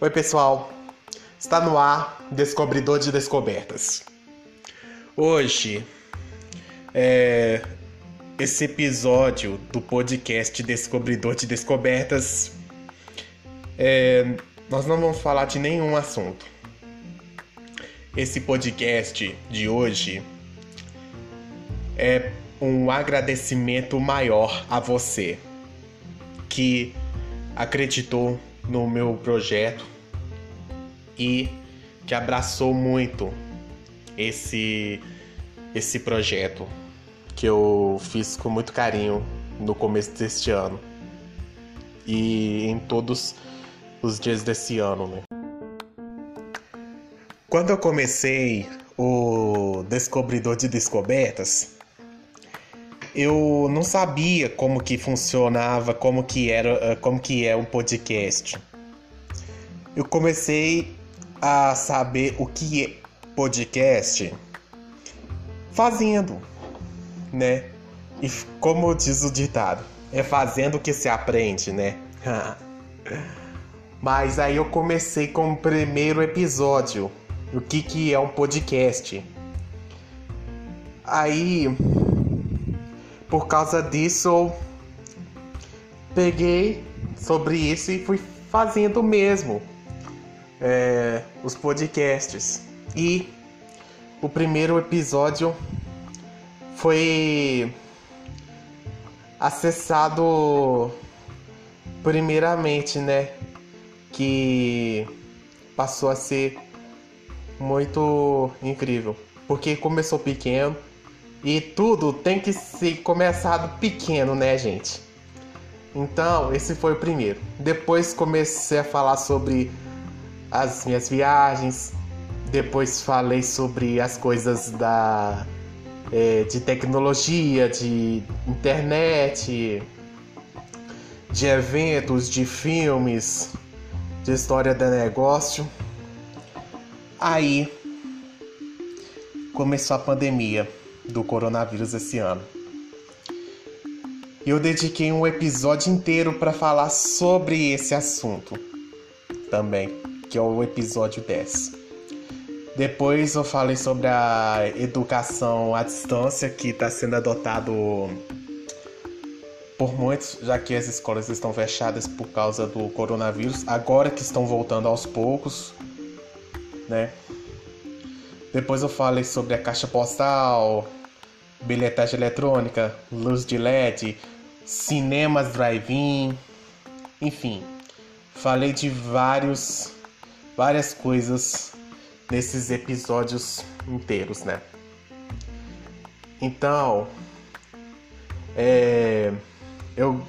Oi, pessoal. Está no ar Descobridor de Descobertas. Hoje, é, esse episódio do podcast Descobridor de Descobertas, é, nós não vamos falar de nenhum assunto. Esse podcast de hoje é um agradecimento maior a você que acreditou no meu projeto e que abraçou muito esse esse projeto que eu fiz com muito carinho no começo deste ano e em todos os dias desse ano, né? Quando eu comecei o Descobridor de Descobertas, eu não sabia como que funcionava, como que era, eh, como que é um podcast. Eu comecei a saber o que é podcast fazendo, né? E como diz o ditado, é fazendo que se aprende, né? Mas aí eu comecei com o primeiro episódio, o que que é um podcast. Aí por causa disso, peguei sobre isso e fui fazendo mesmo é, os podcasts. E o primeiro episódio foi acessado primeiramente, né? Que passou a ser muito incrível. Porque começou pequeno e tudo tem que ser começado pequeno, né, gente? Então, esse foi o primeiro. Depois comecei a falar sobre as minhas viagens. Depois falei sobre as coisas da é, de tecnologia, de internet, de eventos, de filmes, de história de negócio. Aí começou a pandemia do coronavírus esse ano. Eu dediquei um episódio inteiro para falar sobre esse assunto também, que é o episódio 10. Depois eu falei sobre a educação à distância que está sendo adotado por muitos, já que as escolas estão fechadas por causa do coronavírus, agora que estão voltando aos poucos, né? Depois eu falei sobre a caixa postal, bilhetagem eletrônica, luz de LED, cinemas drive-in, enfim, falei de vários várias coisas nesses episódios inteiros, né? Então, é, eu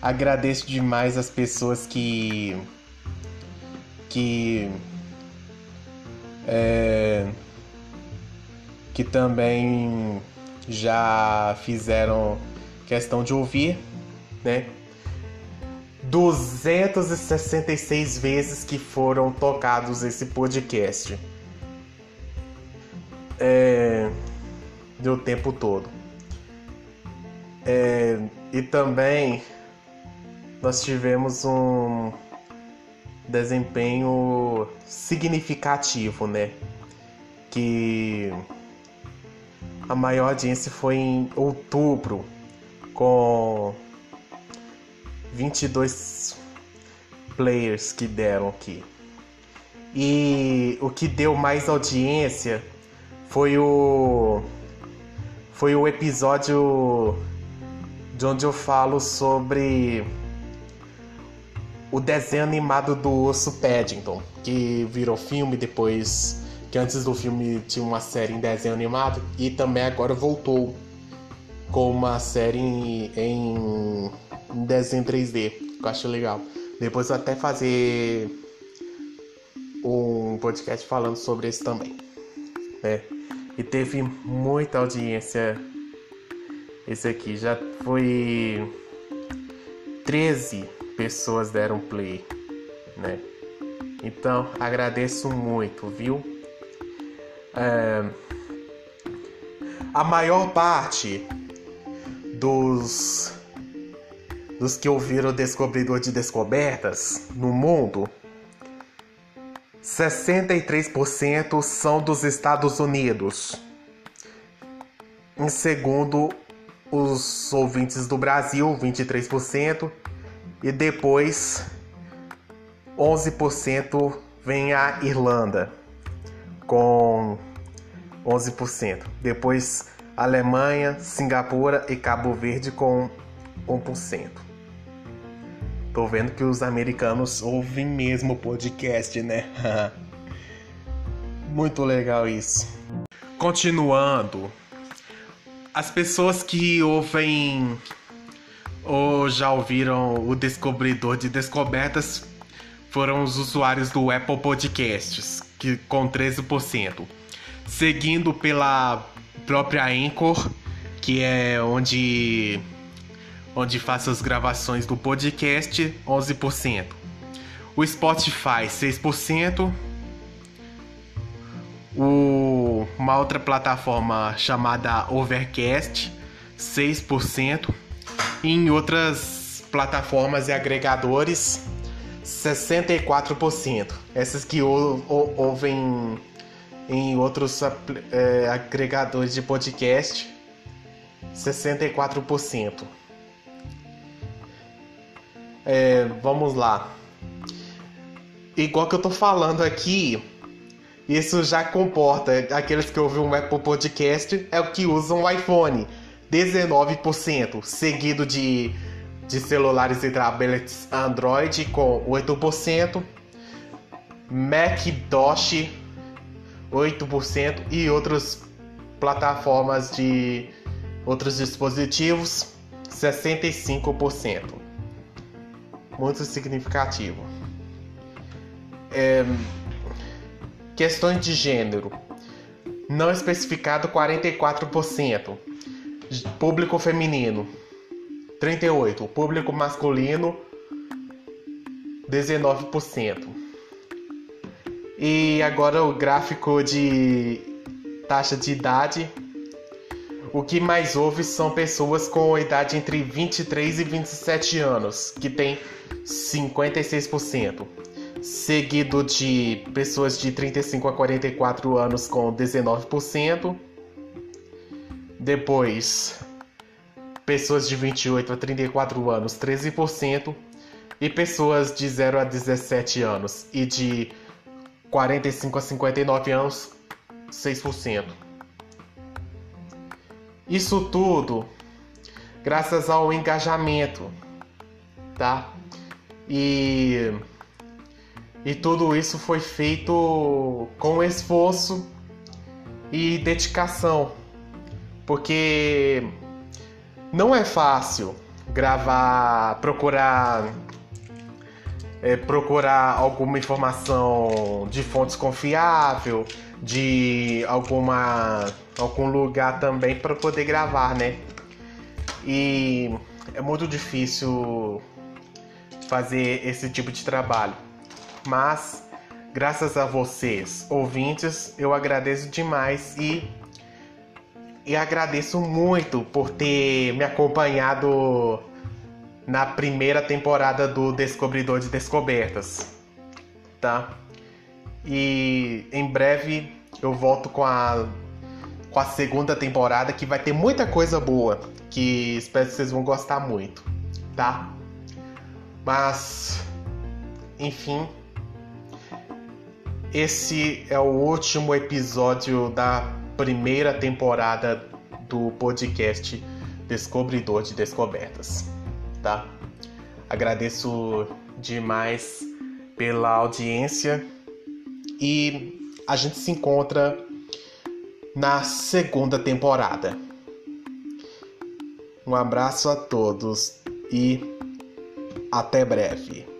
agradeço demais as pessoas que que é, que também já fizeram questão de ouvir, né? 266 vezes que foram tocados esse podcast. É, do tempo todo. É, e também nós tivemos um desempenho significativo, né? Que a maior audiência foi em outubro, com 22 players que deram aqui. E o que deu mais audiência foi o foi o episódio de onde eu falo sobre o desenho animado do Osso Paddington, que virou filme depois que antes do filme tinha uma série em desenho animado e também agora voltou com uma série em, em, em desenho 3D, que eu acho legal. Depois eu até fazer um podcast falando sobre esse também. Né? E teve muita audiência esse aqui. Já foi 13 pessoas deram play, né? Então agradeço muito, viu? É, a maior parte dos dos que ouviram o Descobridor de Descobertas no mundo, 63% são dos Estados Unidos. Em segundo, os ouvintes do Brasil, 23%, e depois 11% vem a Irlanda com 11%. Depois Alemanha, Singapura e Cabo Verde com 1%. Tô vendo que os americanos ouvem mesmo o podcast, né? Muito legal isso. Continuando, as pessoas que ouvem ou já ouviram o Descobridor de Descobertas foram os usuários do Apple Podcasts, que com 13%, seguindo pela própria Anchor, que é onde onde faço as gravações do podcast, 11%. O Spotify, 6%. O, uma outra plataforma chamada Overcast, 6%. Em outras plataformas e agregadores, 64%. Essas que ou, ou, ouvem em outros é, agregadores de podcast, 64%. É, vamos lá. Igual que eu tô falando aqui, isso já comporta aqueles que ouvem um Apple Podcast é o que usam o iPhone, 19%, seguido de de celulares e tablets Android com 8%, Macintosh 8% e outras plataformas de outros dispositivos 65%. Muito significativo. É, questões de gênero. Não especificado 44%. Público feminino 38. O público masculino, 19%. E agora o gráfico de taxa de idade. O que mais houve são pessoas com idade entre 23 e 27 anos, que tem 56%. Seguido de pessoas de 35 a 44 anos com 19%. Depois, pessoas de 28 a 34 anos 13% e pessoas de 0 a 17 anos e de 45 a 59 anos 6%. Isso tudo graças ao engajamento, tá? E e tudo isso foi feito com esforço e dedicação, porque não é fácil gravar, procurar é, procurar alguma informação de fontes confiável, de alguma algum lugar também para poder gravar, né? E é muito difícil fazer esse tipo de trabalho. Mas graças a vocês, ouvintes, eu agradeço demais e e agradeço muito por ter me acompanhado na primeira temporada do Descobridor de Descobertas, tá? E em breve eu volto com a com a segunda temporada que vai ter muita coisa boa, que espero que vocês vão gostar muito, tá? Mas enfim, esse é o último episódio da primeira temporada do podcast Descobridor de Descobertas, tá? Agradeço demais pela audiência e a gente se encontra na segunda temporada. Um abraço a todos e até breve.